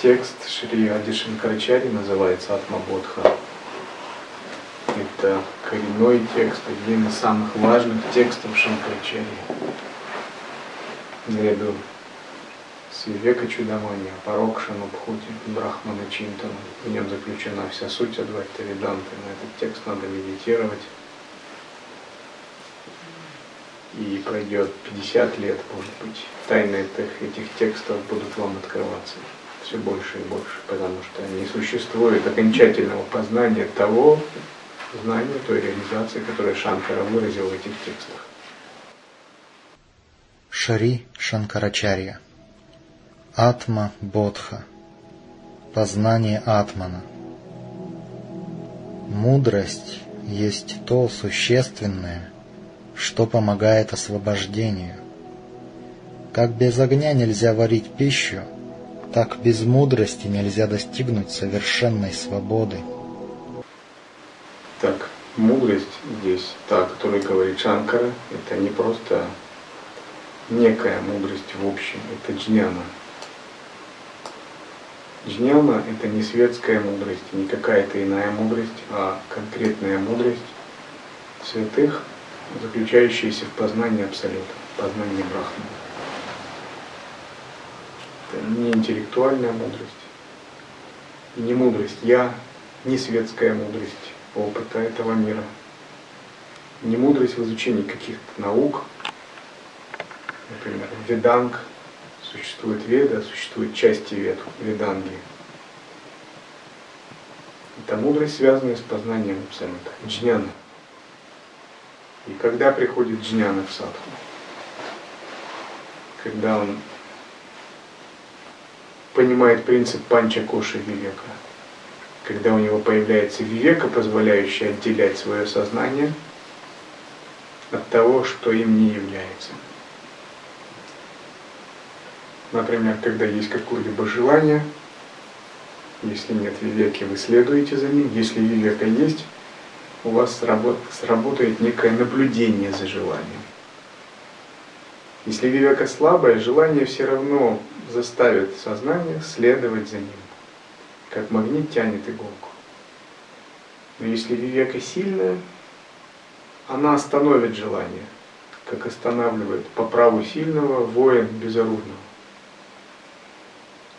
текст Шри Ади Шанкарачари называется Атмабодха. Это коренной текст, один из самых важных текстов Шанкарачари. Наряду с Вивека Чудамани, Парокша Нубхути, Брахмана Чинтана. В нем заключена вся суть Адвайта Веданты. На этот текст надо медитировать. И пройдет 50 лет, может быть, тайны этих, этих текстов будут вам открываться все больше и больше, потому что не существует окончательного познания того знания, той реализации, которую Шанкара выразил в этих текстах. Шари Шанкарачарья Атма Бодха Познание Атмана Мудрость есть то существенное, что помогает освобождению. Как без огня нельзя варить пищу, так без мудрости нельзя достигнуть совершенной свободы. Так, мудрость здесь, та, о которой говорит Шанкара, это не просто некая мудрость в общем, это джняна. Джняна – это не светская мудрость, не какая-то иная мудрость, а конкретная мудрость святых, заключающаяся в познании Абсолюта, познании Брахмана. Не интеллектуальная мудрость, и не мудрость я, не светская мудрость опыта этого мира, не мудрость в изучении каких-то наук, например, веданг, существует веда, существует части вед, веданги. Это мудрость, связанная с познанием абсолюта, джняна. И когда приходит джняна в садху? Когда он понимает принцип панча коши вивека. Когда у него появляется вивека, позволяющая отделять свое сознание от того, что им не является. Например, когда есть какое-либо желание, если нет вивеки, вы следуете за ним. Если вивека есть, у вас сработает некое наблюдение за желанием. Если вивека слабое, желание все равно заставит сознание следовать за ним, как магнит тянет иголку. Но если вивека сильная, она остановит желание, как останавливает по праву сильного воин безоружного.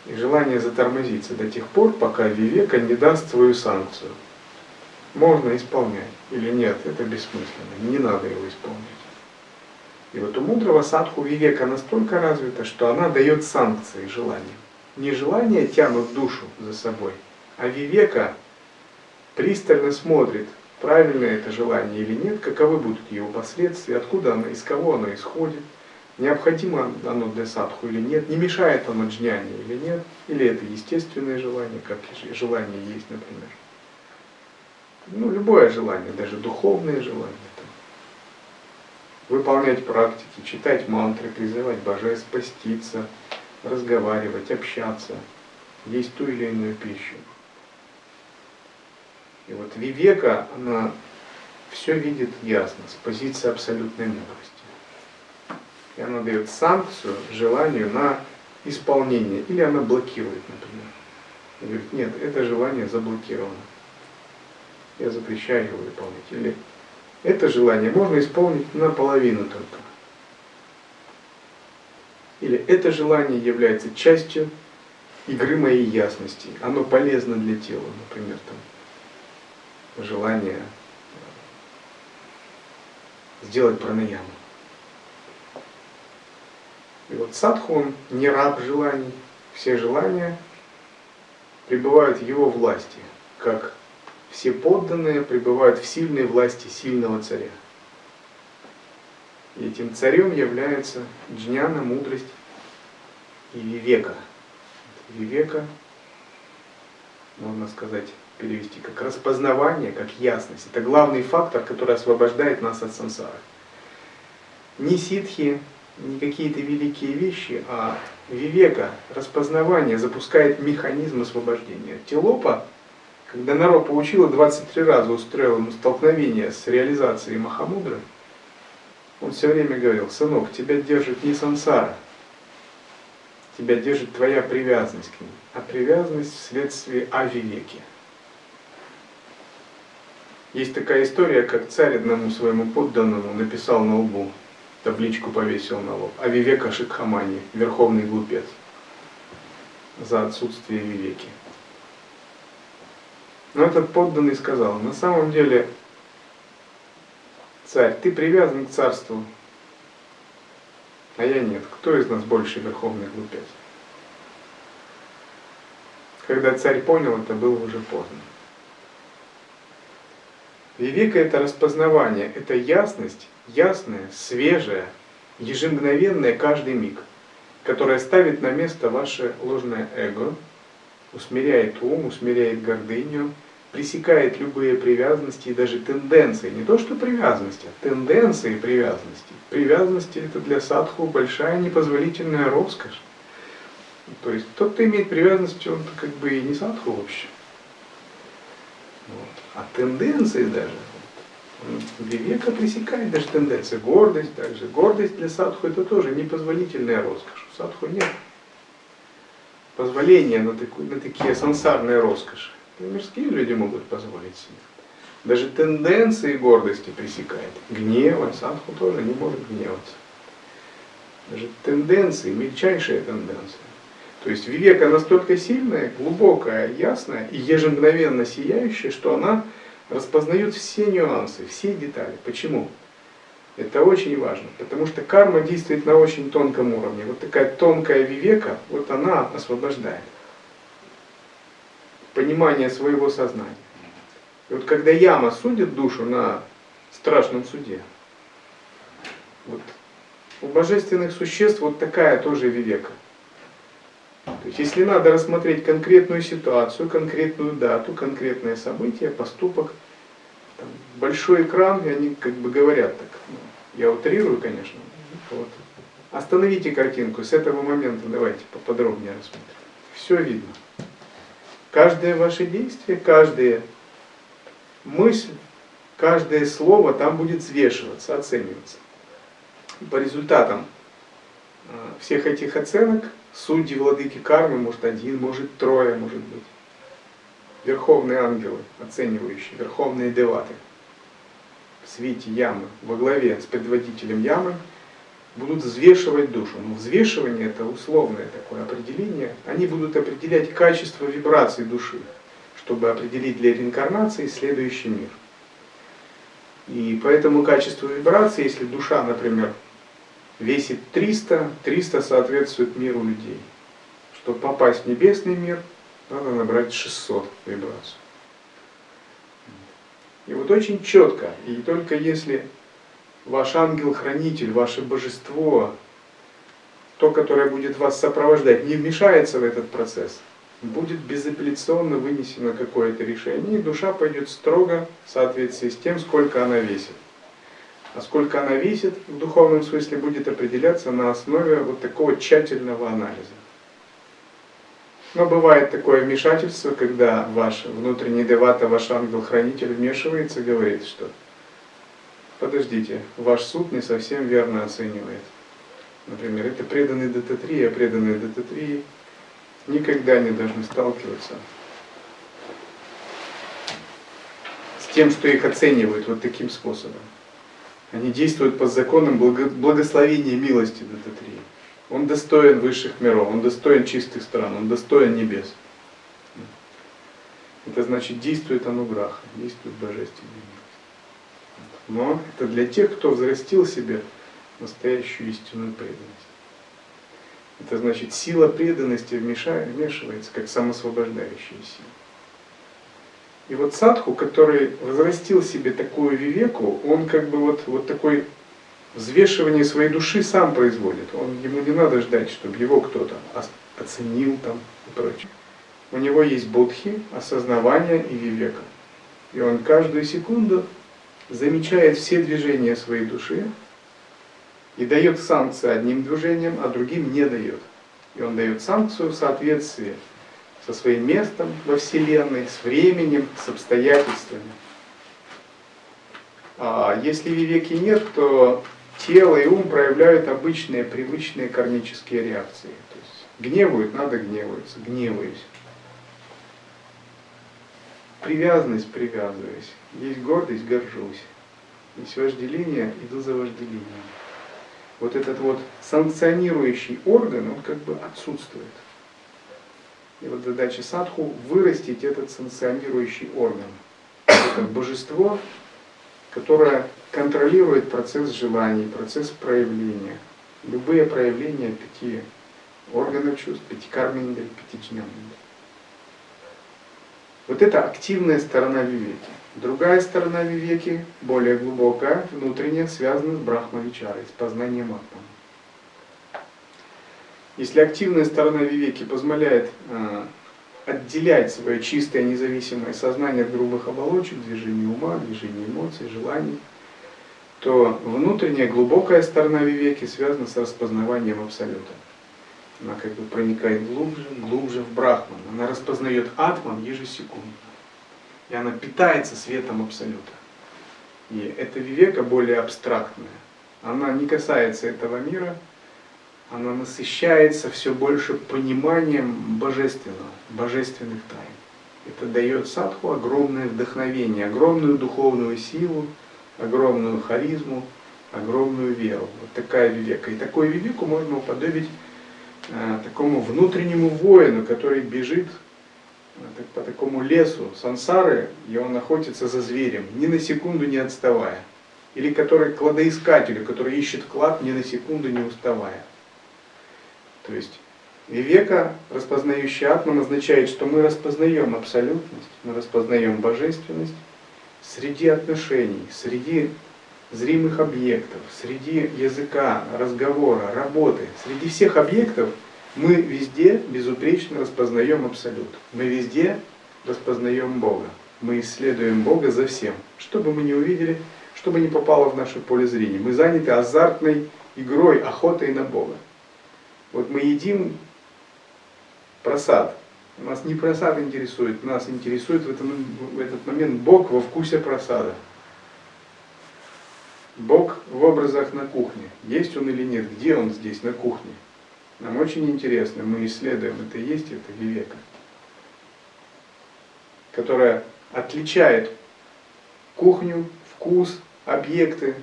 И желание затормозится до тех пор, пока вивека не даст свою санкцию. Можно исполнять или нет, это бессмысленно, не надо его исполнять. И вот у мудрого садху вивека настолько развита, что она дает санкции желаниям. Не желания тянут душу за собой, а вивека пристально смотрит, правильно это желание или нет, каковы будут его последствия, откуда оно, из кого оно исходит, необходимо оно для садху или нет, не мешает оно джняне или нет, или это естественное желание, как желание есть, например. Ну, любое желание, даже духовное желание выполнять практики, читать мантры, призывать божеств, поститься, разговаривать, общаться, есть ту или иную пищу. И вот Вивека, она все видит ясно, с позиции абсолютной мудрости. И она дает санкцию желанию на исполнение, или она блокирует, например. И говорит, нет, это желание заблокировано. Я запрещаю его выполнять. Или это желание можно исполнить наполовину только. Или это желание является частью игры моей ясности. Оно полезно для тела, например, там, желание сделать пранаяму. И вот садху, он не раб желаний. Все желания пребывают в его власти, как все подданные пребывают в сильной власти сильного царя. И этим царем является джняна, мудрость и вивека. Вивека, можно сказать, перевести как распознавание, как ясность. Это главный фактор, который освобождает нас от сансары. Не ситхи, не какие-то великие вещи, а вивека, распознавание запускает механизм освобождения. Телопа когда народ получила 23 раза устроил ему столкновение с реализацией Махамудры, он все время говорил, сынок, тебя держит не сансара, тебя держит твоя привязанность к ним, а привязанность вследствие авивеки. Есть такая история, как царь одному своему подданному написал на лбу, табличку повесил на лоб, Авивека Шикхамани, верховный глупец, за отсутствие вивеки. Но этот подданный сказал, на самом деле, царь, ты привязан к царству, а я нет. Кто из нас больше верховный глупец? Когда царь понял, это было уже поздно. Вивека – это распознавание, это ясность, ясная, свежая, ежемгновенная каждый миг, которая ставит на место ваше ложное эго, усмиряет ум, усмиряет гордыню, пресекает любые привязанности и даже тенденции. Не то что привязанности, а тенденции привязанности. Привязанности это для садху большая непозволительная роскошь. То есть тот, кто имеет привязанность, он как бы и не садху вообще. Вот. А тенденции даже, Вивека пресекает даже тенденции. Гордость также. Гордость для садху это тоже непозволительная роскошь. У садху нет позволения на, такую, на такие сансарные роскоши. Мирские люди могут позволить себе. Даже тенденции гордости пресекает. Гнева, садху тоже не может гневаться. Даже тенденции, мельчайшие тенденции. То есть вивека настолько сильная, глубокая, ясная и ежемгновенно сияющая, что она распознает все нюансы, все детали. Почему? Это очень важно, потому что карма действует на очень тонком уровне. Вот такая тонкая вивека, вот она освобождает понимание своего сознания. И вот когда яма судит душу на страшном суде, вот у божественных существ вот такая тоже вивека. То есть если надо рассмотреть конкретную ситуацию, конкретную дату, конкретное событие, поступок, там, большой экран, и они как бы говорят так, я утрирую, конечно, вот. остановите картинку, с этого момента давайте поподробнее рассмотрим. Все видно. Каждое ваше действие, каждая мысль, каждое слово там будет взвешиваться, оцениваться. По результатам э, всех этих оценок судьи, владыки кармы, может один, может трое, может быть. Верховные ангелы, оценивающие, верховные деваты свете ямы, во главе с предводителем ямы, будут взвешивать душу. Но взвешивание это условное такое определение. Они будут определять качество вибраций души, чтобы определить для реинкарнации следующий мир. И поэтому качество вибрации, если душа, например, весит 300, 300 соответствует миру людей. Чтобы попасть в небесный мир, надо набрать 600 вибраций. И вот очень четко, и только если ваш ангел-хранитель, ваше божество, то, которое будет вас сопровождать, не вмешается в этот процесс, будет безапелляционно вынесено какое-то решение, и душа пойдет строго в соответствии с тем, сколько она весит. А сколько она весит, в духовном смысле будет определяться на основе вот такого тщательного анализа. Но бывает такое вмешательство, когда ваш внутренний девата, ваш ангел-хранитель вмешивается и говорит, что подождите, ваш суд не совсем верно оценивает. Например, это преданные ДТ-3, а преданные ДТ-3 никогда не должны сталкиваться с тем, что их оценивают вот таким способом. Они действуют по законам благословения милости ДТ-3. Он достоин высших миров, он достоин чистых стран, он достоин небес. Это значит, действует ануграха, действует божественный мир но это для тех, кто взрастил себе настоящую истинную преданность. Это значит, сила преданности вмешивается как самосвобождающая сила. И вот садху, который возрастил себе такую вивеку, он как бы вот, вот такой взвешивание своей души сам производит. Он, ему не надо ждать, чтобы его кто-то оценил там и прочее. У него есть будхи, осознавание и вивека. И он каждую секунду замечает все движения своей души и дает санкции одним движением, а другим не дает. И он дает санкцию в соответствии со своим местом во Вселенной, с временем, с обстоятельствами. А если вивеки нет, то тело и ум проявляют обычные, привычные кармические реакции. То есть Гневают, надо гневаться, гневаюсь. Привязанность, привязываюсь. Есть гордость, горжусь. Есть вожделение, иду за вожделением. Вот этот вот санкционирующий орган, он как бы отсутствует. И вот задача садху вырастить этот санкционирующий орган. Это божество, которое контролирует процесс желаний, процесс проявления. Любые проявления пяти органов чувств, пяти кармингаль, пяти джнамингаль. Вот это активная сторона вивеки. Другая сторона вивеки, более глубокая, внутренняя, связана с брахмавичарой, с познанием атмана. Если активная сторона вивеки позволяет э, отделять свое чистое независимое сознание от грубых оболочек, движения ума, движения эмоций, желаний, то внутренняя глубокая сторона вивеки связана с распознаванием абсолюта. Она как бы проникает глубже, глубже в брахман. Она распознает атман ежесекундно. И она питается светом абсолюта. И эта вивека более абстрактная. Она не касается этого мира, она насыщается все больше пониманием божественного, божественных тайн. Это дает садху огромное вдохновение, огромную духовную силу, огромную харизму, огромную веру. Вот такая вивека. И такую вивеку можно уподобить э, такому внутреннему воину, который бежит э, по такому лесу сансары, и он охотится за зверем, ни на секунду не отставая. Или который кладоискателю, который ищет клад, ни на секунду не уставая. То есть вивека, распознающий атман, означает, что мы распознаем абсолютность, мы распознаем божественность среди отношений, среди зримых объектов, среди языка, разговора, работы, среди всех объектов мы везде безупречно распознаем абсолют. Мы везде распознаем Бога. Мы исследуем Бога за всем. Что бы мы ни увидели, что бы ни попало в наше поле зрения. Мы заняты азартной игрой, охотой на Бога. Вот мы едим просад. Нас не просад интересует, нас интересует в, этом, в этот момент Бог во вкусе просада. Бог в образах на кухне. Есть он или нет? Где он здесь, на кухне? Нам очень интересно, мы исследуем, это есть это вивека, которая отличает кухню, вкус, объекты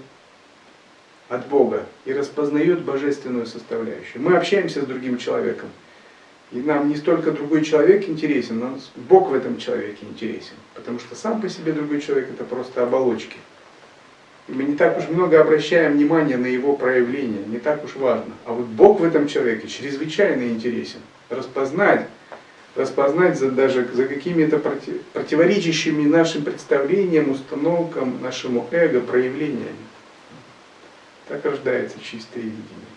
от Бога и распознает божественную составляющую. Мы общаемся с другим человеком. И нам не столько другой человек интересен, но Бог в этом человеке интересен. Потому что сам по себе другой человек это просто оболочки. Мы не так уж много обращаем внимания на его проявление, не так уж важно. А вот Бог в этом человеке чрезвычайно интересен. Распознать, распознать за, даже за какими-то против, противоречащими нашим представлениям, установкам, нашему эго проявлениями. Так рождается чистое видение.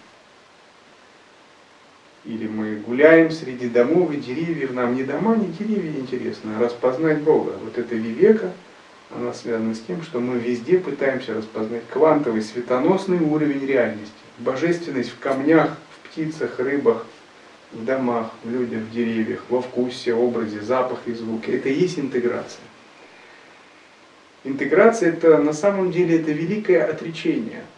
Или мы гуляем среди домов и деревьев, нам не дома, не деревья интересно, а распознать Бога. Вот это вивека, она связана с тем, что мы везде пытаемся распознать квантовый, светоносный уровень реальности. Божественность в камнях, в птицах, рыбах, в домах, в людях, в деревьях, во вкусе, образе, запахе, звуке. Это и есть интеграция. Интеграция это на самом деле это великое отречение –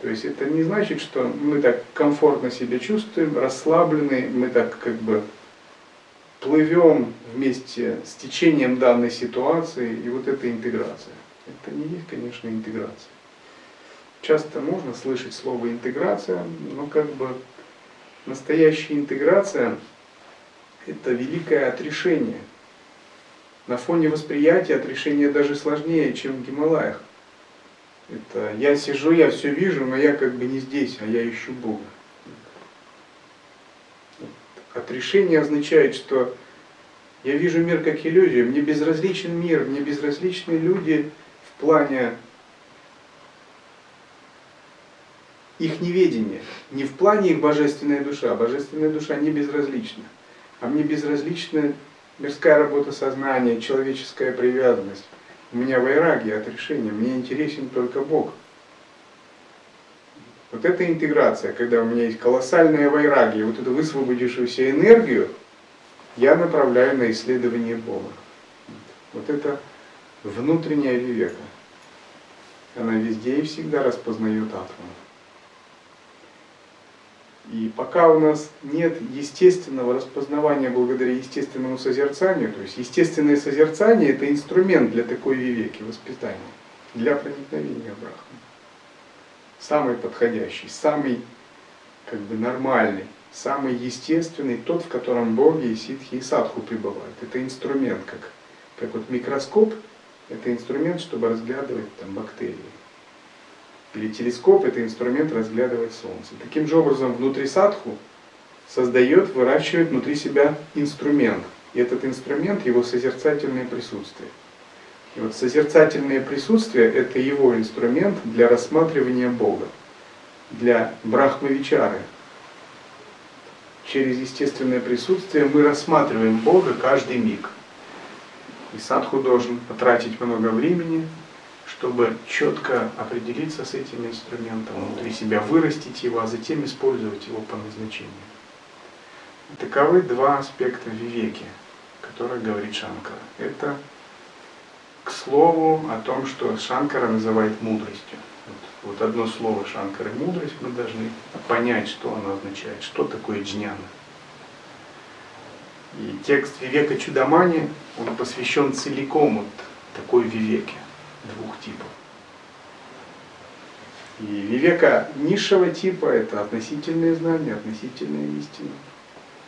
то есть это не значит, что мы так комфортно себя чувствуем, расслаблены, мы так как бы плывем вместе с течением данной ситуации, и вот это интеграция. Это не есть, конечно, интеграция. Часто можно слышать слово интеграция, но как бы настоящая интеграция – это великое отрешение. На фоне восприятия отрешение даже сложнее, чем в Гималаях. Это я сижу, я все вижу, но я как бы не здесь, а я ищу Бога. Отрешение означает, что я вижу мир как иллюзию, мне безразличен мир, мне безразличны люди в плане их неведения, не в плане их божественная душа, божественная душа не безразлична, а мне безразлична мирская работа сознания, человеческая привязанность. У меня вайрагия от решения, мне интересен только Бог. Вот эта интеграция, когда у меня есть колоссальная вайрагия, вот эту высвободившуюся энергию, я направляю на исследование Бога. Вот это внутренняя вивека. Она везде и всегда распознает атом. И пока у нас нет естественного распознавания благодаря естественному созерцанию, то есть естественное созерцание это инструмент для такой вивеки, воспитания, для проникновения в Брахму. Самый подходящий, самый как бы нормальный, самый естественный, тот, в котором боги и ситхи и садху пребывают. Это инструмент, как, как вот микроскоп, это инструмент, чтобы разглядывать там бактерии. Или телескоп – это инструмент разглядывать Солнце. Таким же образом, внутри садху создает, выращивает внутри себя инструмент. И этот инструмент – его созерцательное присутствие. И вот созерцательное присутствие – это его инструмент для рассматривания Бога, для брахмавичары. Через естественное присутствие мы рассматриваем Бога каждый миг. И садху должен потратить много времени, чтобы четко определиться с этим инструментом, внутри себя вырастить его, а затем использовать его по назначению. Таковы два аспекта вивеки, которые говорит Шанкара. Это к слову о том, что Шанкара называет мудростью. Вот, вот одно слово Шанкары мудрость, мы должны понять, что оно означает, что такое джняна. И текст Вивека Чудамани, он посвящен целиком вот такой Вивеке двух типов. И вивека низшего типа – это относительные знания, относительная истина.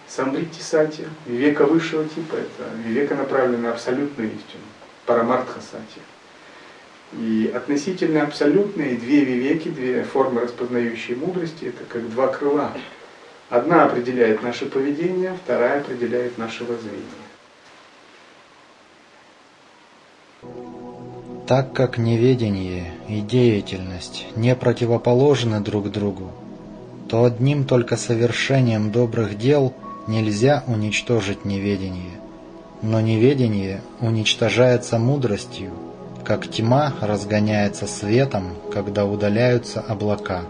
Самрити сати. Вивека высшего типа – это вивека направленная на абсолютную истину. Парамартха сати. И относительно абсолютные две вивеки, две формы распознающей мудрости – это как два крыла. Одна определяет наше поведение, вторая определяет наше воззрение. Так как неведение и деятельность не противоположны друг другу, то одним только совершением добрых дел нельзя уничтожить неведение. Но неведение уничтожается мудростью, как тьма разгоняется светом, когда удаляются облака.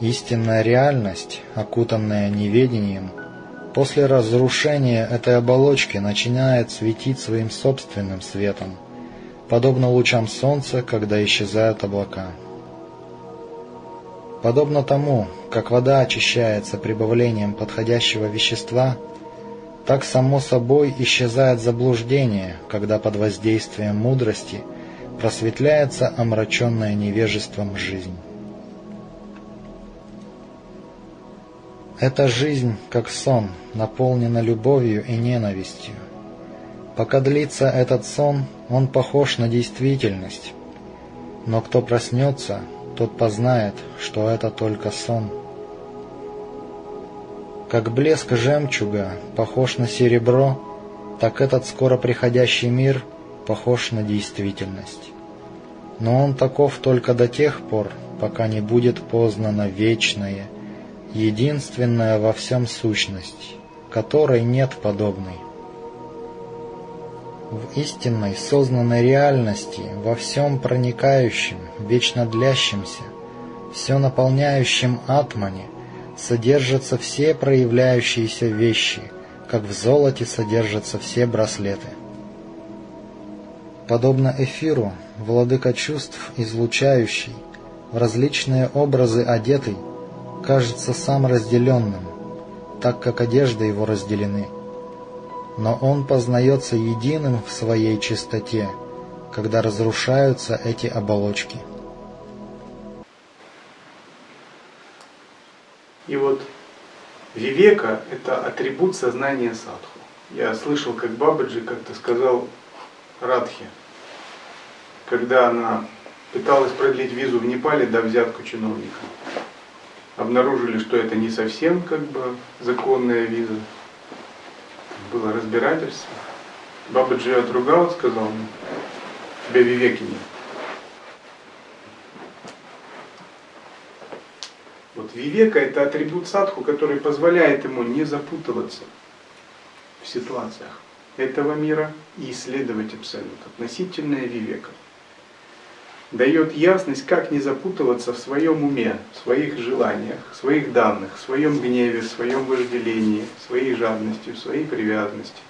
Истинная реальность, окутанная неведением, После разрушения этой оболочки начинает светить своим собственным светом, подобно лучам солнца, когда исчезают облака. Подобно тому, как вода очищается прибавлением подходящего вещества, так само собой исчезает заблуждение, когда под воздействием мудрости просветляется омраченная невежеством жизнь. Эта жизнь, как сон, наполнена любовью и ненавистью. Пока длится этот сон, он похож на действительность. Но кто проснется, тот познает, что это только сон. Как блеск жемчуга похож на серебро, так этот скоро приходящий мир похож на действительность. Но он таков только до тех пор, пока не будет познано вечное – единственная во всем сущность, которой нет подобной. В истинной сознанной реальности, во всем проникающем, вечно длящемся, все наполняющем атмане, содержатся все проявляющиеся вещи, как в золоте содержатся все браслеты. Подобно эфиру, владыка чувств излучающий, в различные образы одетый, кажется сам разделенным, так как одежды его разделены. Но он познается единым в своей чистоте, когда разрушаются эти оболочки. И вот вивека – это атрибут сознания садху. Я слышал, как Бабаджи как-то сказал Радхе, когда она пыталась продлить визу в Непале до взятку чиновника обнаружили, что это не совсем как бы законная виза. Было разбирательство. Бабаджи отругал, сказал, ну, тебя вивеки нет. Вот вивека это атрибут садху, который позволяет ему не запутываться в ситуациях этого мира и исследовать абсолют. Относительная вивека дает ясность, как не запутываться в своем уме, в своих желаниях, в своих данных, в своем гневе, в своем вожделении, в своей жадности, в своей привязанности.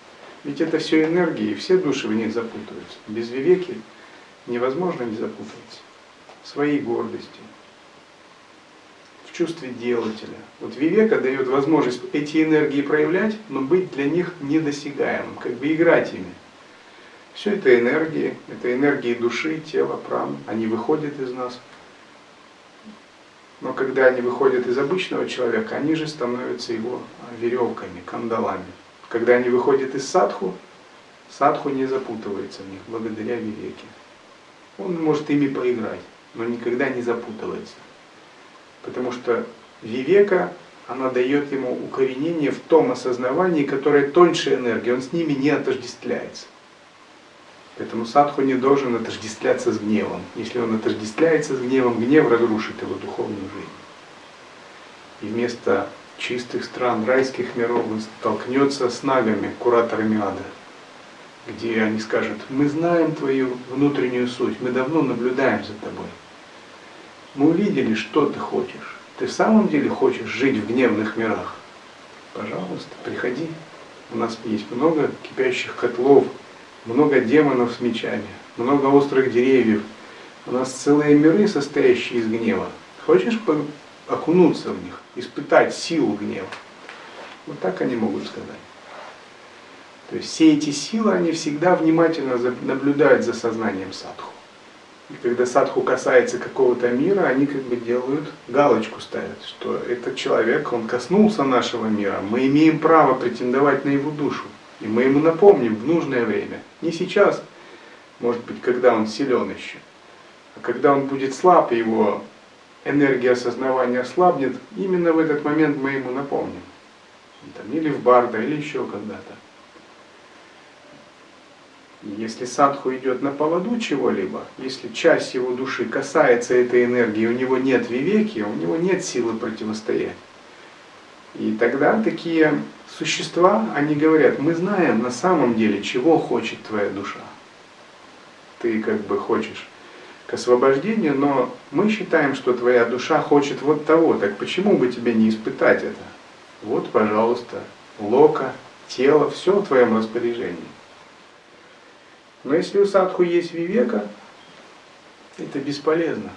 Ведь это все энергии, и все души в них запутываются. Без вивеки невозможно не запутаться. В своей гордости, в чувстве делателя. Вот вивека дает возможность эти энергии проявлять, но быть для них недосягаемым, как бы играть ими. Все это энергии, это энергии души, тела, пран, они выходят из нас. Но когда они выходят из обычного человека, они же становятся его веревками, кандалами. Когда они выходят из садху, садху не запутывается в них благодаря вивеке. Он может ими поиграть, но никогда не запутывается. Потому что вивека, она дает ему укоренение в том осознавании, которое тоньше энергии, он с ними не отождествляется. Поэтому садху не должен отождествляться с гневом. Если он отождествляется с гневом, гнев разрушит его духовную жизнь. И вместо чистых стран, райских миров он столкнется с нагами, кураторами ада, где они скажут, мы знаем твою внутреннюю суть, мы давно наблюдаем за тобой. Мы увидели, что ты хочешь. Ты в самом деле хочешь жить в гневных мирах? Пожалуйста, приходи. У нас есть много кипящих котлов, много демонов с мечами, много острых деревьев. У нас целые миры, состоящие из гнева. Хочешь окунуться в них, испытать силу гнева? Вот так они могут сказать. То есть все эти силы, они всегда внимательно наблюдают за сознанием садху. И когда садху касается какого-то мира, они как бы делают галочку ставят, что этот человек, он коснулся нашего мира, мы имеем право претендовать на его душу. И мы ему напомним в нужное время. Не сейчас, может быть, когда он силен еще, а когда он будет слаб, его энергия осознавания ослабнет, именно в этот момент мы ему напомним. Там, или в барда, или еще когда-то. Если садху идет на поводу чего-либо, если часть его души касается этой энергии, у него нет вивеки, у него нет силы противостоять. И тогда такие существа, они говорят, мы знаем на самом деле, чего хочет твоя душа. Ты как бы хочешь к освобождению, но мы считаем, что твоя душа хочет вот того, так почему бы тебе не испытать это? Вот, пожалуйста, лока, тело, все в твоем распоряжении. Но если у садху есть вивека, это бесполезно.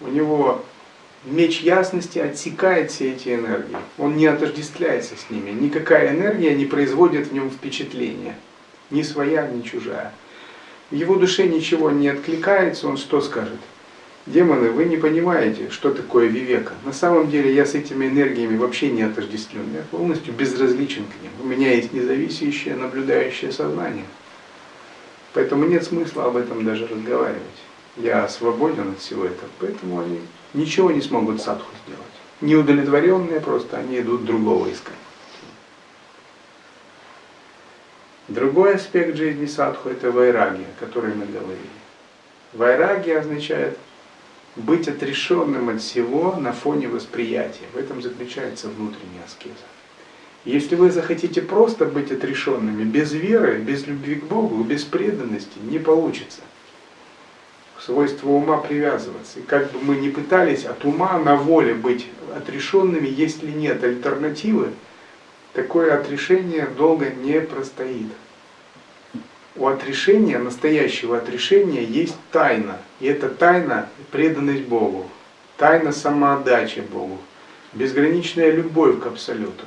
У него меч ясности отсекает все эти энергии. Он не отождествляется с ними. Никакая энергия не производит в нем впечатления. Ни своя, ни чужая. В его душе ничего не откликается, он что скажет? Демоны, вы не понимаете, что такое вивека. На самом деле я с этими энергиями вообще не отождествлен. Я полностью безразличен к ним. У меня есть независящее, наблюдающее сознание. Поэтому нет смысла об этом даже разговаривать. Я свободен от всего этого, поэтому они ничего не смогут садху сделать. Неудовлетворенные просто, они идут другого искать. Другой аспект жизни садху – это вайрагия, о которой мы говорили. Вайрагия означает быть отрешенным от всего на фоне восприятия. В этом заключается внутренняя аскеза. Если вы захотите просто быть отрешенными, без веры, без любви к Богу, без преданности, не получится. Свойство ума привязываться. И как бы мы ни пытались от ума на воле быть отрешенными, если нет альтернативы, такое отрешение долго не простоит. У отрешения, настоящего отрешения, есть тайна. И эта тайна – преданность Богу, тайна самоотдачи Богу, безграничная любовь к Абсолюту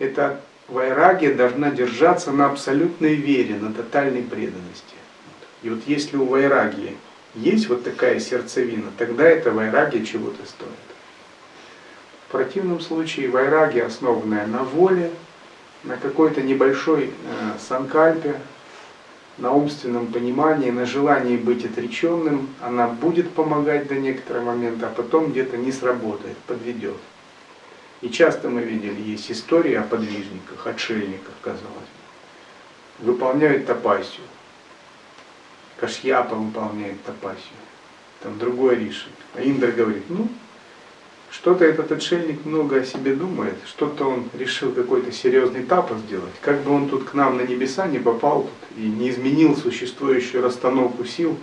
эта вайрагия должна держаться на абсолютной вере, на тотальной преданности. И вот если у вайрагии есть вот такая сердцевина, тогда эта вайрагия чего-то стоит. В противном случае вайрагия, основанная на воле, на какой-то небольшой э, санкальпе, на умственном понимании, на желании быть отреченным, она будет помогать до некоторого момента, а потом где-то не сработает, подведет. И часто мы видели, есть истории о подвижниках, отшельниках, казалось бы. Выполняют тапасию. Кашьяпа выполняет тапасию. Там другой решит. А Индра говорит, ну, что-то этот отшельник много о себе думает, что-то он решил какой-то серьезный тапос сделать. Как бы он тут к нам на небеса не попал тут и не изменил существующую расстановку сил.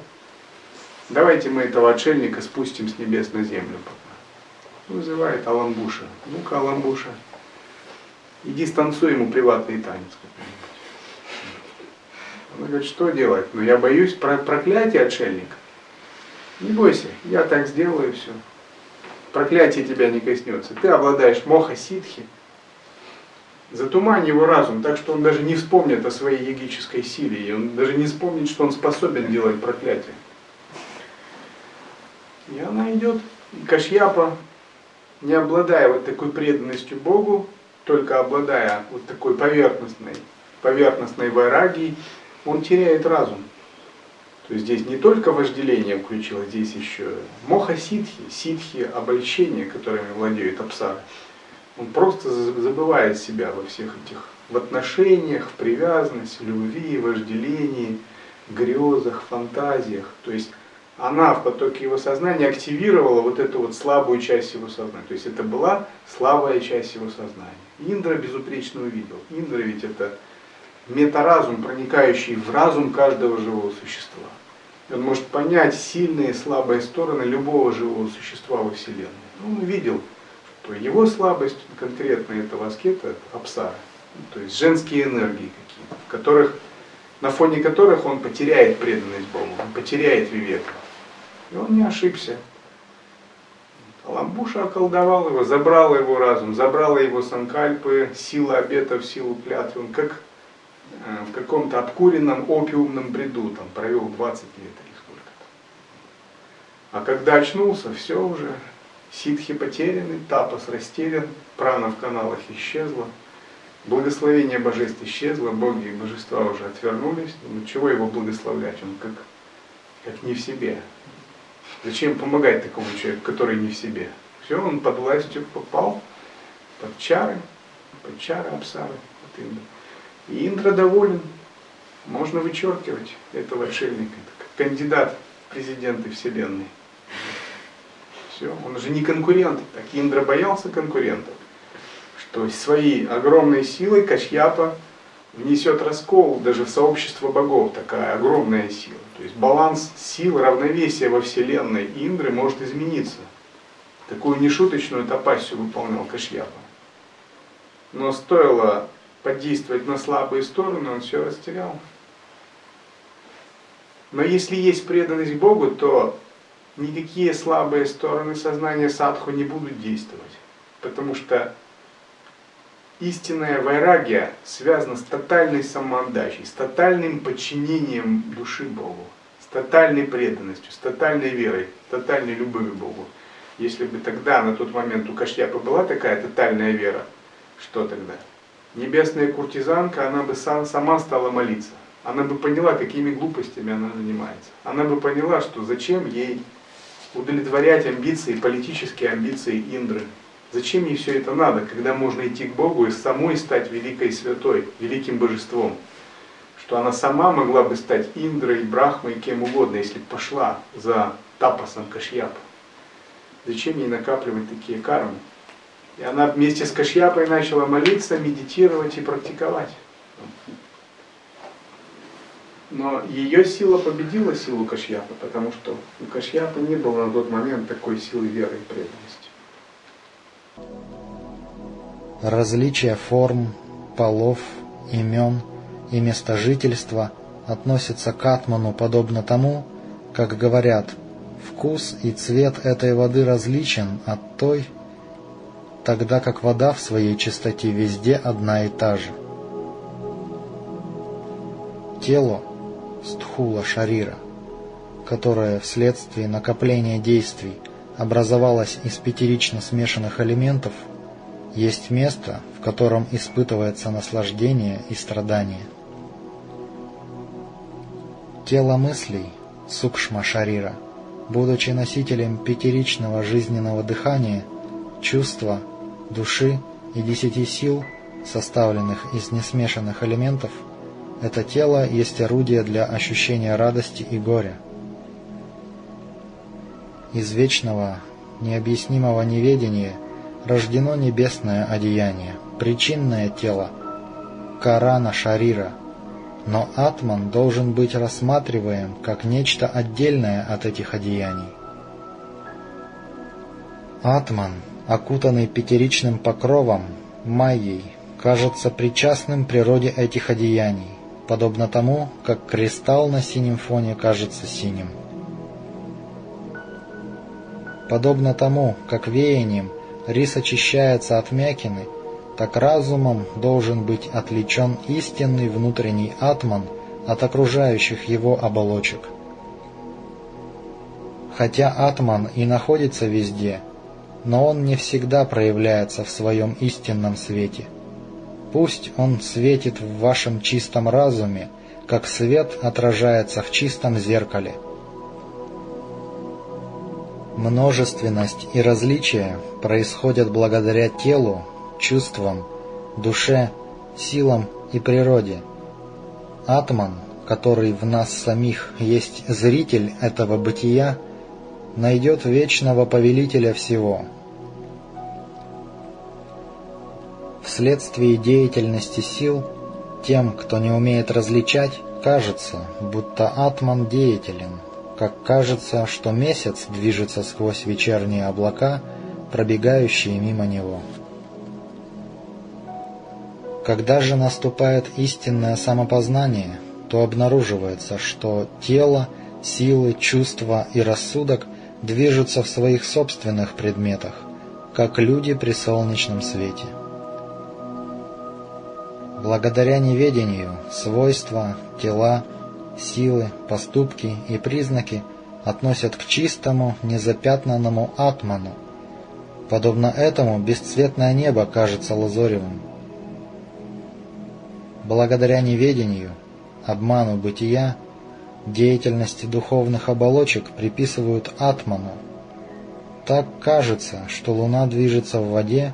Давайте мы этого отшельника спустим с небес на землю пока вызывает Аламбуша. Ну-ка, Аламбуша, иди станцуй ему приватный танец Она говорит, что делать? Ну я боюсь про проклятия отшельника. Не бойся, я так сделаю все. проклятие тебя не коснется. Ты обладаешь моха ситхи, затумань его разум, так что он даже не вспомнит о своей егической силе, и он даже не вспомнит, что он способен делать проклятие. И она идет, и Кашьяпа, не обладая вот такой преданностью Богу, только обладая вот такой поверхностной, поверхностной вайрагией, он теряет разум. То есть здесь не только вожделение включилось, здесь еще моха ситхи, ситхи обольщения, которыми владеют апсары. Он просто забывает себя во всех этих, в отношениях, в привязанности, любви, вожделении, грезах, фантазиях. То есть она в потоке его сознания активировала вот эту вот слабую часть его сознания. То есть это была слабая часть его сознания. Индра безупречно увидел. Индра ведь это метаразум, проникающий в разум каждого живого существа. Он может понять сильные и слабые стороны любого живого существа во Вселенной. Он увидел, что его слабость, конкретно этого аскета, апсара, то есть женские энергии какие-то, в которых, на фоне которых он потеряет преданность Богу, он потеряет вивека. И он не ошибся. Ламбуша околдовал его, забрал его разум, забрала его санкальпы, сила обетов, силу клятвы. Он как в каком-то обкуренном опиумном бреду, там провел 20 лет или сколько-то. А когда очнулся, все уже, ситхи потеряны, тапос растерян, прана в каналах исчезла, благословение божеств исчезло, боги и божества уже отвернулись, ну чего его благословлять, он как, как не в себе. Зачем помогать такому человеку, который не в себе? Все, он под властью попал, под чары, под чары Апсары. Вот именно. И Индра доволен. Можно вычеркивать этого отшельника. Это кандидат в президенты Вселенной. Все, он уже не конкурент. Так Индра боялся конкурентов. Что своей огромной силой Качьяпа внесет раскол даже в сообщество богов. Такая огромная сила. То есть баланс сил, равновесия во Вселенной Индры может измениться. Такую нешуточную топассию выполнял Кашьяпа. Но стоило подействовать на слабые стороны, он все растерял. Но если есть преданность Богу, то никакие слабые стороны сознания садху не будут действовать. Потому что истинная вайрагия связана с тотальной самоотдачей, с тотальным подчинением души Богу, с тотальной преданностью, с тотальной верой, с тотальной любовью к Богу. Если бы тогда, на тот момент у Кашьяпа была такая тотальная вера, что тогда? Небесная куртизанка, она бы сам, сама стала молиться. Она бы поняла, какими глупостями она занимается. Она бы поняла, что зачем ей удовлетворять амбиции, политические амбиции Индры. Зачем ей все это надо, когда можно идти к Богу и самой стать великой святой, великим божеством? Что она сама могла бы стать Индрой, Брахмой, кем угодно, если бы пошла за тапасом Кашьяпа. Зачем ей накапливать такие кармы? И она вместе с Кашьяпой начала молиться, медитировать и практиковать. Но ее сила победила силу Кашьяпы, потому что у Кашьяпы не было на тот момент такой силы веры и преданности. Различие форм, полов, имен и места жительства относятся к атману подобно тому, как говорят, вкус и цвет этой воды различен от той, тогда как вода в своей чистоте везде одна и та же. Тело стхула шарира, которое вследствие накопления действий образовалось из пятерично смешанных элементов, есть место, в котором испытывается наслаждение и страдание. Тело мыслей, сукшма шарира, будучи носителем пятеричного жизненного дыхания, чувства – души и десяти сил, составленных из несмешанных элементов, это тело есть орудие для ощущения радости и горя. Из вечного, необъяснимого неведения рождено небесное одеяние, причинное тело, Карана Шарира, но Атман должен быть рассматриваем как нечто отдельное от этих одеяний. Атман окутанный пятеричным покровом, майей, кажется причастным природе этих одеяний, подобно тому, как кристалл на синем фоне кажется синим. Подобно тому, как веянием рис очищается от мякины, так разумом должен быть отличен истинный внутренний атман от окружающих его оболочек. Хотя атман и находится везде, но он не всегда проявляется в своем истинном свете. Пусть он светит в вашем чистом разуме, как свет отражается в чистом зеркале – Множественность и различия происходят благодаря телу, чувствам, душе, силам и природе. Атман, который в нас самих есть зритель этого бытия, найдет вечного повелителя всего. Вследствие деятельности сил, тем, кто не умеет различать, кажется, будто Атман деятелен – как кажется, что месяц движется сквозь вечерние облака, пробегающие мимо него. Когда же наступает истинное самопознание, то обнаруживается, что тело, силы, чувства и рассудок движутся в своих собственных предметах, как люди при солнечном свете. Благодаря неведению свойства, тела, силы, поступки и признаки относят к чистому, незапятнанному атману. Подобно этому бесцветное небо кажется лазоревым. Благодаря неведению, обману бытия, деятельности духовных оболочек приписывают атману. Так кажется, что Луна движется в воде,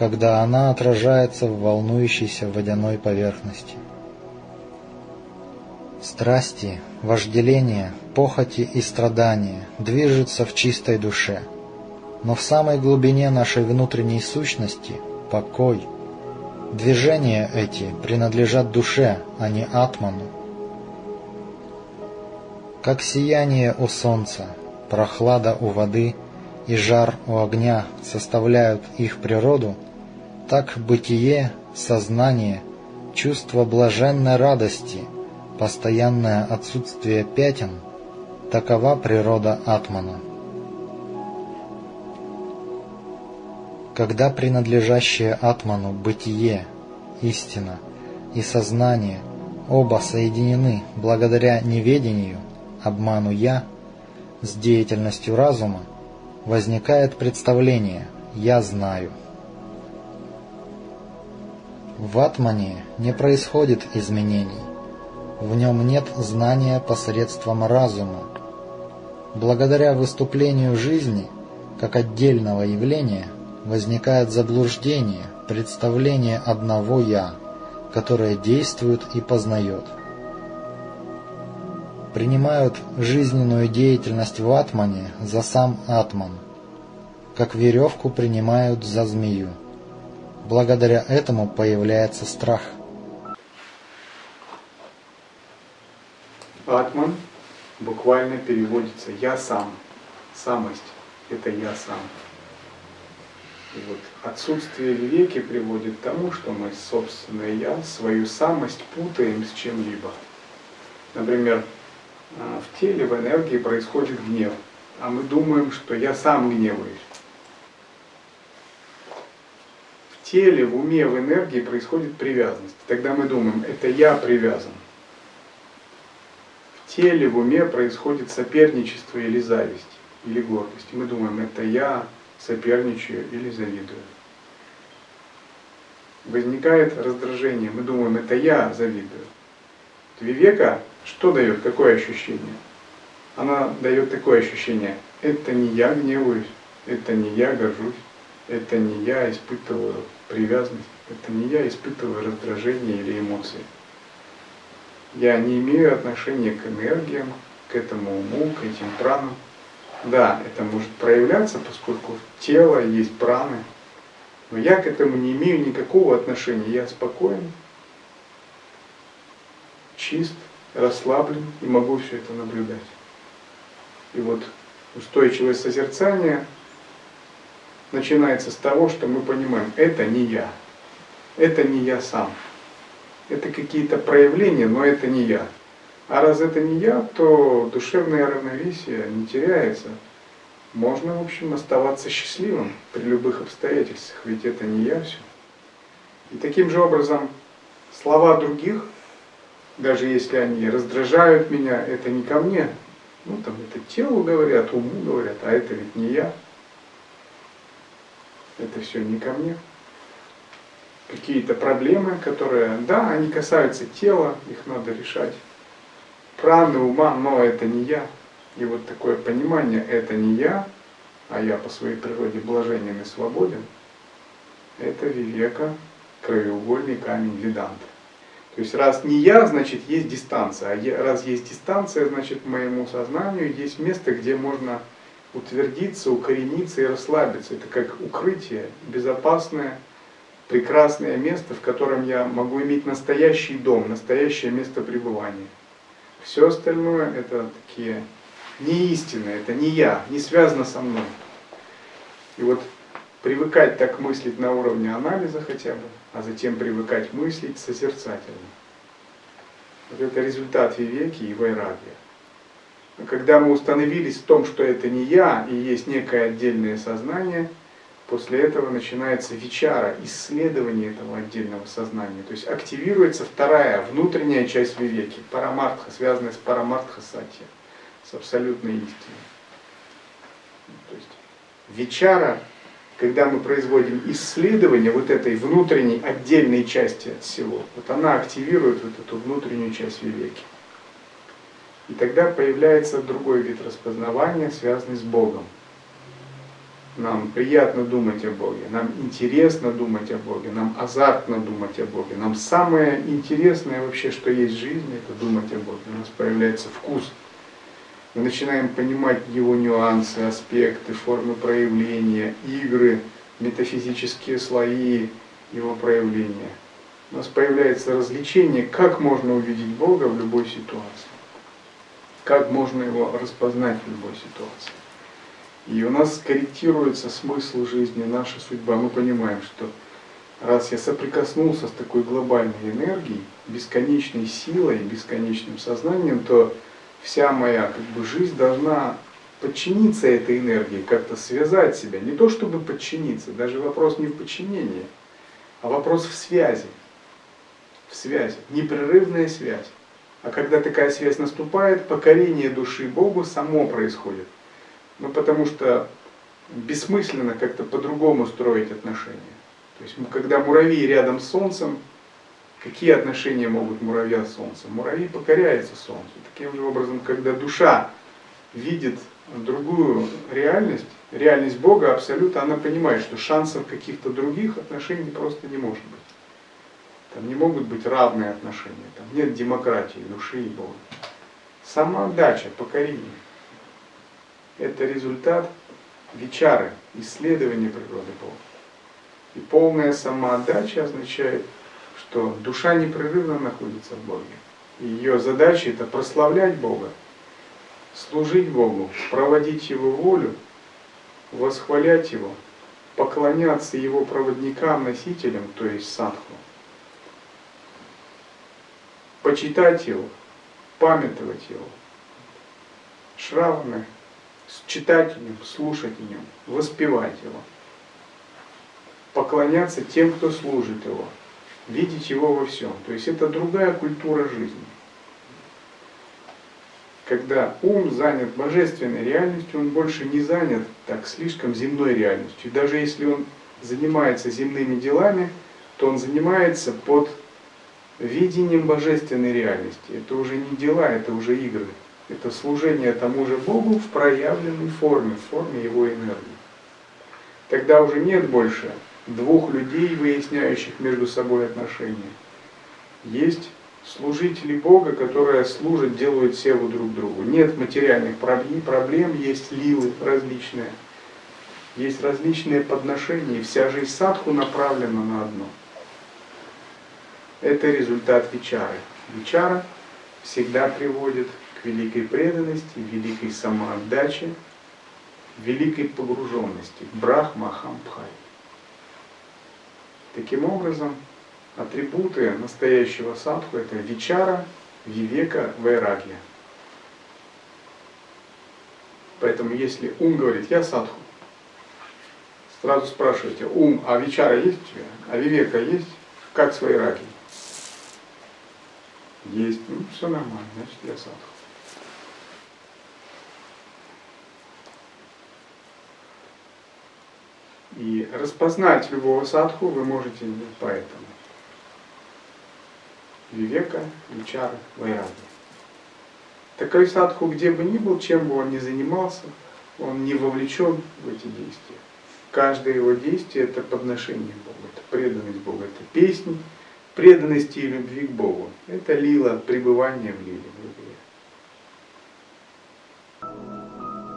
когда она отражается в волнующейся водяной поверхности. Страсти, вожделение, похоти и страдания движутся в чистой душе. Но в самой глубине нашей внутренней сущности – покой. Движения эти принадлежат душе, а не атману. Как сияние у солнца, прохлада у воды и жар у огня составляют их природу, так бытие, сознание, чувство блаженной радости – Постоянное отсутствие пятен – такова природа атмана. Когда принадлежащее атману бытие, истина и сознание оба соединены благодаря неведению, обману «я», с деятельностью разума, возникает представление «я знаю». В атмане не происходит изменений, в нем нет знания посредством разума. Благодаря выступлению жизни, как отдельного явления, возникает заблуждение, представление одного «я», которое действует и познает. Принимают жизненную деятельность в атмане за сам атман, как веревку принимают за змею. Благодаря этому появляется страх – Атман буквально переводится «я сам». Самость – это «я сам». И вот отсутствие веки приводит к тому, что мы собственное «я», свою самость путаем с чем-либо. Например, а, в теле, в энергии происходит гнев, а мы думаем, что я сам гневаюсь. В теле, в уме, в энергии происходит привязанность. Тогда мы думаем, это я привязан теле, в уме происходит соперничество или зависть, или гордость. Мы думаем, это я соперничаю или завидую. Возникает раздражение, мы думаем, это я завидую. Вивека что дает, какое ощущение? Она дает такое ощущение, это не я гневаюсь, это не я горжусь, это не я испытываю привязанность, это не я испытываю раздражение или эмоции. Я не имею отношения к энергиям, к этому уму, к этим пранам. Да, это может проявляться, поскольку тело есть праны, но я к этому не имею никакого отношения. Я спокоен, чист, расслаблен и могу все это наблюдать. И вот устойчивое созерцание начинается с того, что мы понимаем, это не я, это не я сам это какие-то проявления, но это не я. А раз это не я, то душевное равновесие не теряется. можно, в общем, оставаться счастливым при любых обстоятельствах, ведь это не я все. И таким же образом слова других, даже если они раздражают меня, это не ко мне. Ну, там это телу говорят, уму говорят, а это ведь не я. Это все не ко мне. Какие-то проблемы, которые, да, они касаются тела, их надо решать. Праны, ума, но это не я. И вот такое понимание, это не я, а я по своей природе блаженен и свободен, это вивека, краеугольный камень веданты. То есть раз не я, значит есть дистанция. А раз есть дистанция, значит моему сознанию есть место, где можно утвердиться, укорениться и расслабиться. Это как укрытие, безопасное, прекрасное место, в котором я могу иметь настоящий дом, настоящее место пребывания. Все остальное это такие не истина, это не я, не связано со мной. И вот привыкать так мыслить на уровне анализа хотя бы, а затем привыкать мыслить созерцательно. Вот это результат вивеки и вайрагия. Когда мы установились в том, что это не я и есть некое отдельное сознание, после этого начинается вечара, исследование этого отдельного сознания. То есть активируется вторая, внутренняя часть вивеки, парамартха, связанная с парамартха сатья с абсолютной истиной. То есть вечара, когда мы производим исследование вот этой внутренней отдельной части от всего, вот она активирует вот эту внутреннюю часть вивеки. И тогда появляется другой вид распознавания, связанный с Богом. Нам приятно думать о Боге, нам интересно думать о Боге, нам азартно думать о Боге. Нам самое интересное вообще, что есть в жизни, это думать о Боге. У нас появляется вкус мы начинаем понимать его нюансы, аспекты, формы проявления, игры, метафизические слои его проявления. У нас появляется развлечение, как можно увидеть Бога в любой ситуации, как можно его распознать в любой ситуации. И у нас корректируется смысл жизни, наша судьба. Мы понимаем, что раз я соприкоснулся с такой глобальной энергией, бесконечной силой, бесконечным сознанием, то вся моя как бы, жизнь должна подчиниться этой энергии, как-то связать себя. Не то чтобы подчиниться, даже вопрос не в подчинении, а вопрос в связи. В связи, непрерывная связь. А когда такая связь наступает, покорение души Богу само происходит. Ну потому что бессмысленно как-то по-другому строить отношения. То есть когда муравей рядом с Солнцем, Какие отношения могут муравья с Солнцем? Муравей покоряется Солнцу. Таким же образом, когда душа видит другую реальность, реальность Бога абсолютно, она понимает, что шансов каких-то других отношений просто не может быть. Там не могут быть равные отношения, там нет демократии души и Бога. Самоотдача, покорение – это результат вечары, исследования природы Бога. И полная самоотдача означает – что душа непрерывно находится в Боге. И ее задача это прославлять Бога, служить Богу, проводить Его волю, восхвалять Его, поклоняться Его проводникам, носителям, то есть садху, почитать Его, памятовать Его, шраваны, читать о Нем, слушать о Нем, воспевать Его, поклоняться тем, кто служит Его – видеть его во всем. То есть это другая культура жизни. Когда ум занят божественной реальностью, он больше не занят так слишком земной реальностью. даже если он занимается земными делами, то он занимается под видением божественной реальности. Это уже не дела, это уже игры. Это служение тому же Богу в проявленной форме, в форме его энергии. Тогда уже нет больше двух людей, выясняющих между собой отношения. Есть служители Бога, которые служат, делают севу друг другу. Нет материальных проблем, есть лилы различные. Есть различные подношения, вся жизнь садху направлена на одно. Это результат вечары. Вечара всегда приводит к великой преданности, великой самоотдаче, великой погруженности, брахмахамбхай. Таким образом, атрибуты настоящего садху это вичара, вивека, вайрагья. Поэтому если ум говорит, я садху, сразу спрашивайте, ум, а вечара есть у тебя? А вивека есть? Как свои раги? Есть. Ну, все нормально, значит я садху. И распознать любого садху вы можете поэтому. Вивека, Вичара, Вайраги. Такой садху, где бы ни был, чем бы он ни занимался, он не вовлечен в эти действия. Каждое его действие – это подношение Богу, это преданность Богу, это песни преданности и любви к Богу. Это лила, пребывание в лиле.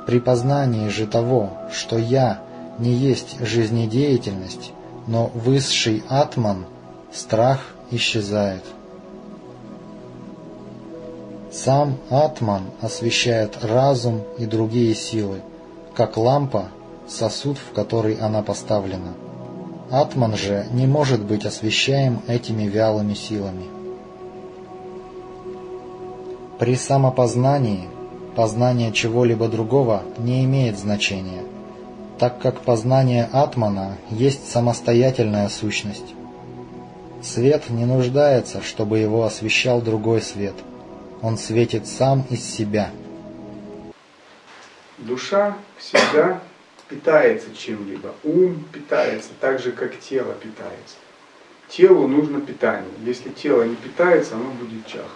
При познании же того, что «я» не есть жизнедеятельность, но высший атман, страх исчезает. Сам атман освещает разум и другие силы, как лампа – сосуд, в который она поставлена. Атман же не может быть освещаем этими вялыми силами. При самопознании познание чего-либо другого не имеет значения, так как познание Атмана есть самостоятельная сущность. Свет не нуждается, чтобы его освещал другой свет – он светит сам из себя. Душа всегда питается чем-либо. Ум питается так же, как тело питается. Телу нужно питание. Если тело не питается, оно будет чахнуть.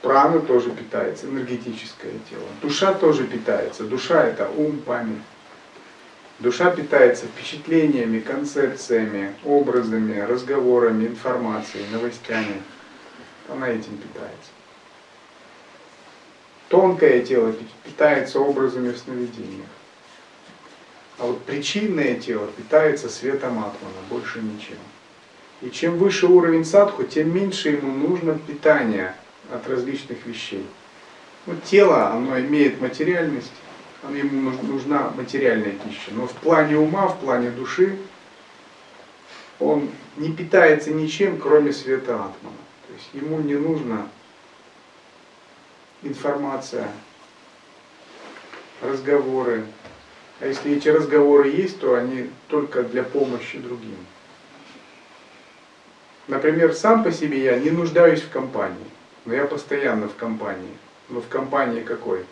Прана тоже питается, энергетическое тело. Душа тоже питается. Душа это ум, память. Душа питается впечатлениями, концепциями, образами, разговорами, информацией, новостями. Она этим питается. Тонкое тело питается образами в сновидениях. А вот причинное тело питается светом атмана, больше ничем. И чем выше уровень садху, тем меньше ему нужно питание от различных вещей. Ну, тело, оно имеет материальность, оно ему нужна материальная пища. Но в плане ума, в плане души, он не питается ничем, кроме света атмана. То есть ему не нужно информация, разговоры. А если эти разговоры есть, то они только для помощи другим. Например, сам по себе я не нуждаюсь в компании, но я постоянно в компании. Но в компании какой?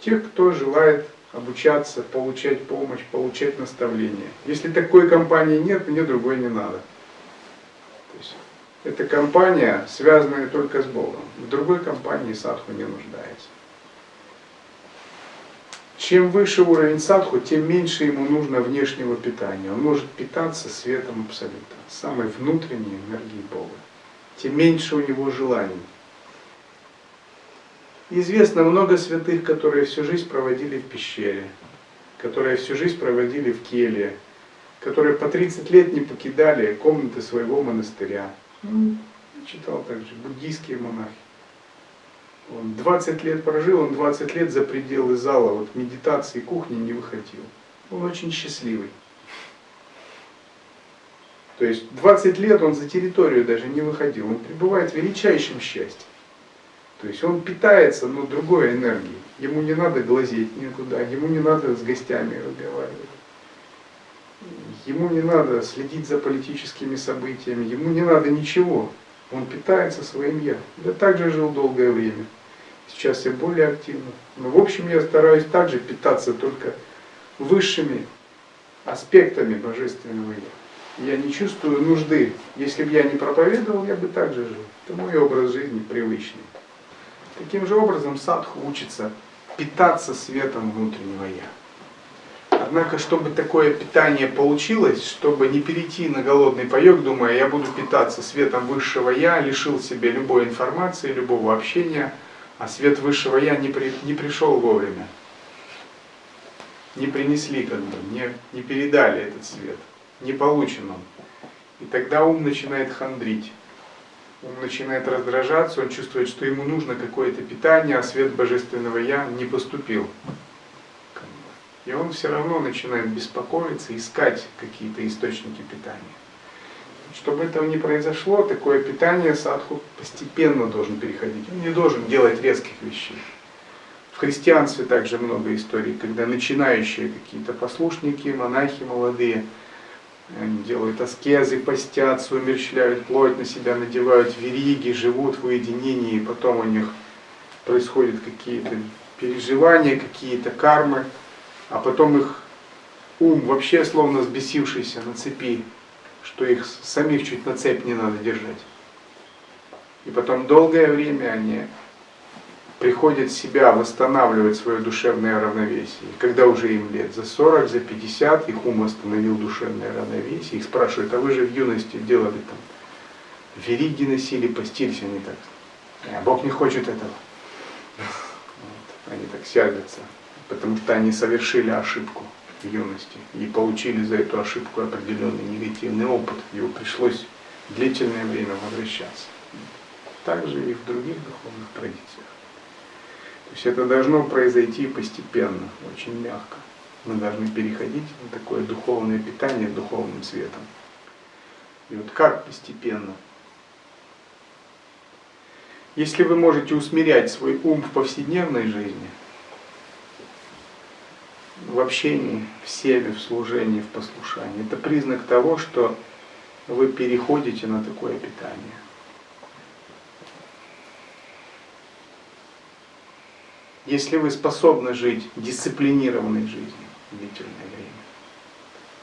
Тех, кто желает обучаться, получать помощь, получать наставления. Если такой компании нет, мне другой не надо. То есть это компания, связанная только с Богом. В другой компании садху не нуждается. Чем выше уровень садху, тем меньше ему нужно внешнего питания. Он может питаться светом абсолюта, самой внутренней энергией Бога. Тем меньше у него желаний. Известно много святых, которые всю жизнь проводили в пещере, которые всю жизнь проводили в келье, которые по 30 лет не покидали комнаты своего монастыря. Ну, читал также буддийские монахи. Он 20 лет прожил, он 20 лет за пределы зала, вот медитации, кухни не выходил. Он очень счастливый. То есть 20 лет он за территорию даже не выходил, он пребывает в величайшем счастье. То есть он питается, но другой энергией. Ему не надо глазеть никуда, ему не надо с гостями разговаривать. Ему не надо следить за политическими событиями, ему не надо ничего. Он питается своим я. Я также жил долгое время. Сейчас я более активно. Но в общем я стараюсь также питаться только высшими аспектами божественного я. Я не чувствую нужды. Если бы я не проповедовал, я бы также жил. Это мой образ жизни привычный. Таким же образом садху учится питаться светом внутреннего я. Однако, чтобы такое питание получилось, чтобы не перейти на голодный паек, думая, я буду питаться светом высшего Я, лишил себя любой информации, любого общения, а свет высшего Я не, при, не пришел вовремя. Не принесли, как бы, не, не передали этот свет, не получен он. И тогда ум начинает хандрить. Он начинает раздражаться, он чувствует, что ему нужно какое-то питание, а свет Божественного Я не поступил. И он все равно начинает беспокоиться, искать какие-то источники питания. Чтобы этого не произошло, такое питание садху постепенно должен переходить. Он не должен делать резких вещей. В христианстве также много историй, когда начинающие какие-то послушники, монахи молодые, они делают аскезы, постятся, умерщвляют плоть на себя, надевают вериги, живут в уединении, и потом у них происходят какие-то переживания, какие-то кармы, а потом их ум вообще словно сбесившийся на цепи, что их самих чуть на цепь не надо держать. И потом долгое время они приходят в себя восстанавливать свое душевное равновесие. Когда уже им лет за 40, за 50, их ум восстановил душевное равновесие, их спрашивают, а вы же в юности делали там, вериги носили, постились, они так, а Бог не хочет этого. Вот. Они так сядутся, потому что они совершили ошибку юности и получили за эту ошибку определенный негативный опыт. Его пришлось длительное время возвращаться. Также и в других духовных традициях. То есть это должно произойти постепенно, очень мягко. Мы должны переходить на такое духовное питание духовным светом. И вот как постепенно? Если вы можете усмирять свой ум в повседневной жизни, в общении, в севе, в служении, в послушании, это признак того, что вы переходите на такое питание. Если вы способны жить дисциплинированной жизнью длительное время,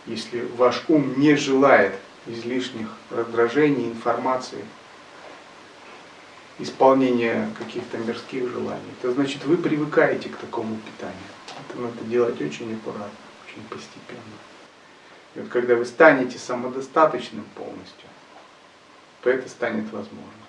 если ваш ум не желает излишних раздражений, информации, исполнения каких-то мирских желаний, то значит вы привыкаете к такому питанию. Это надо делать очень аккуратно, очень постепенно. И вот когда вы станете самодостаточным полностью, то это станет возможно.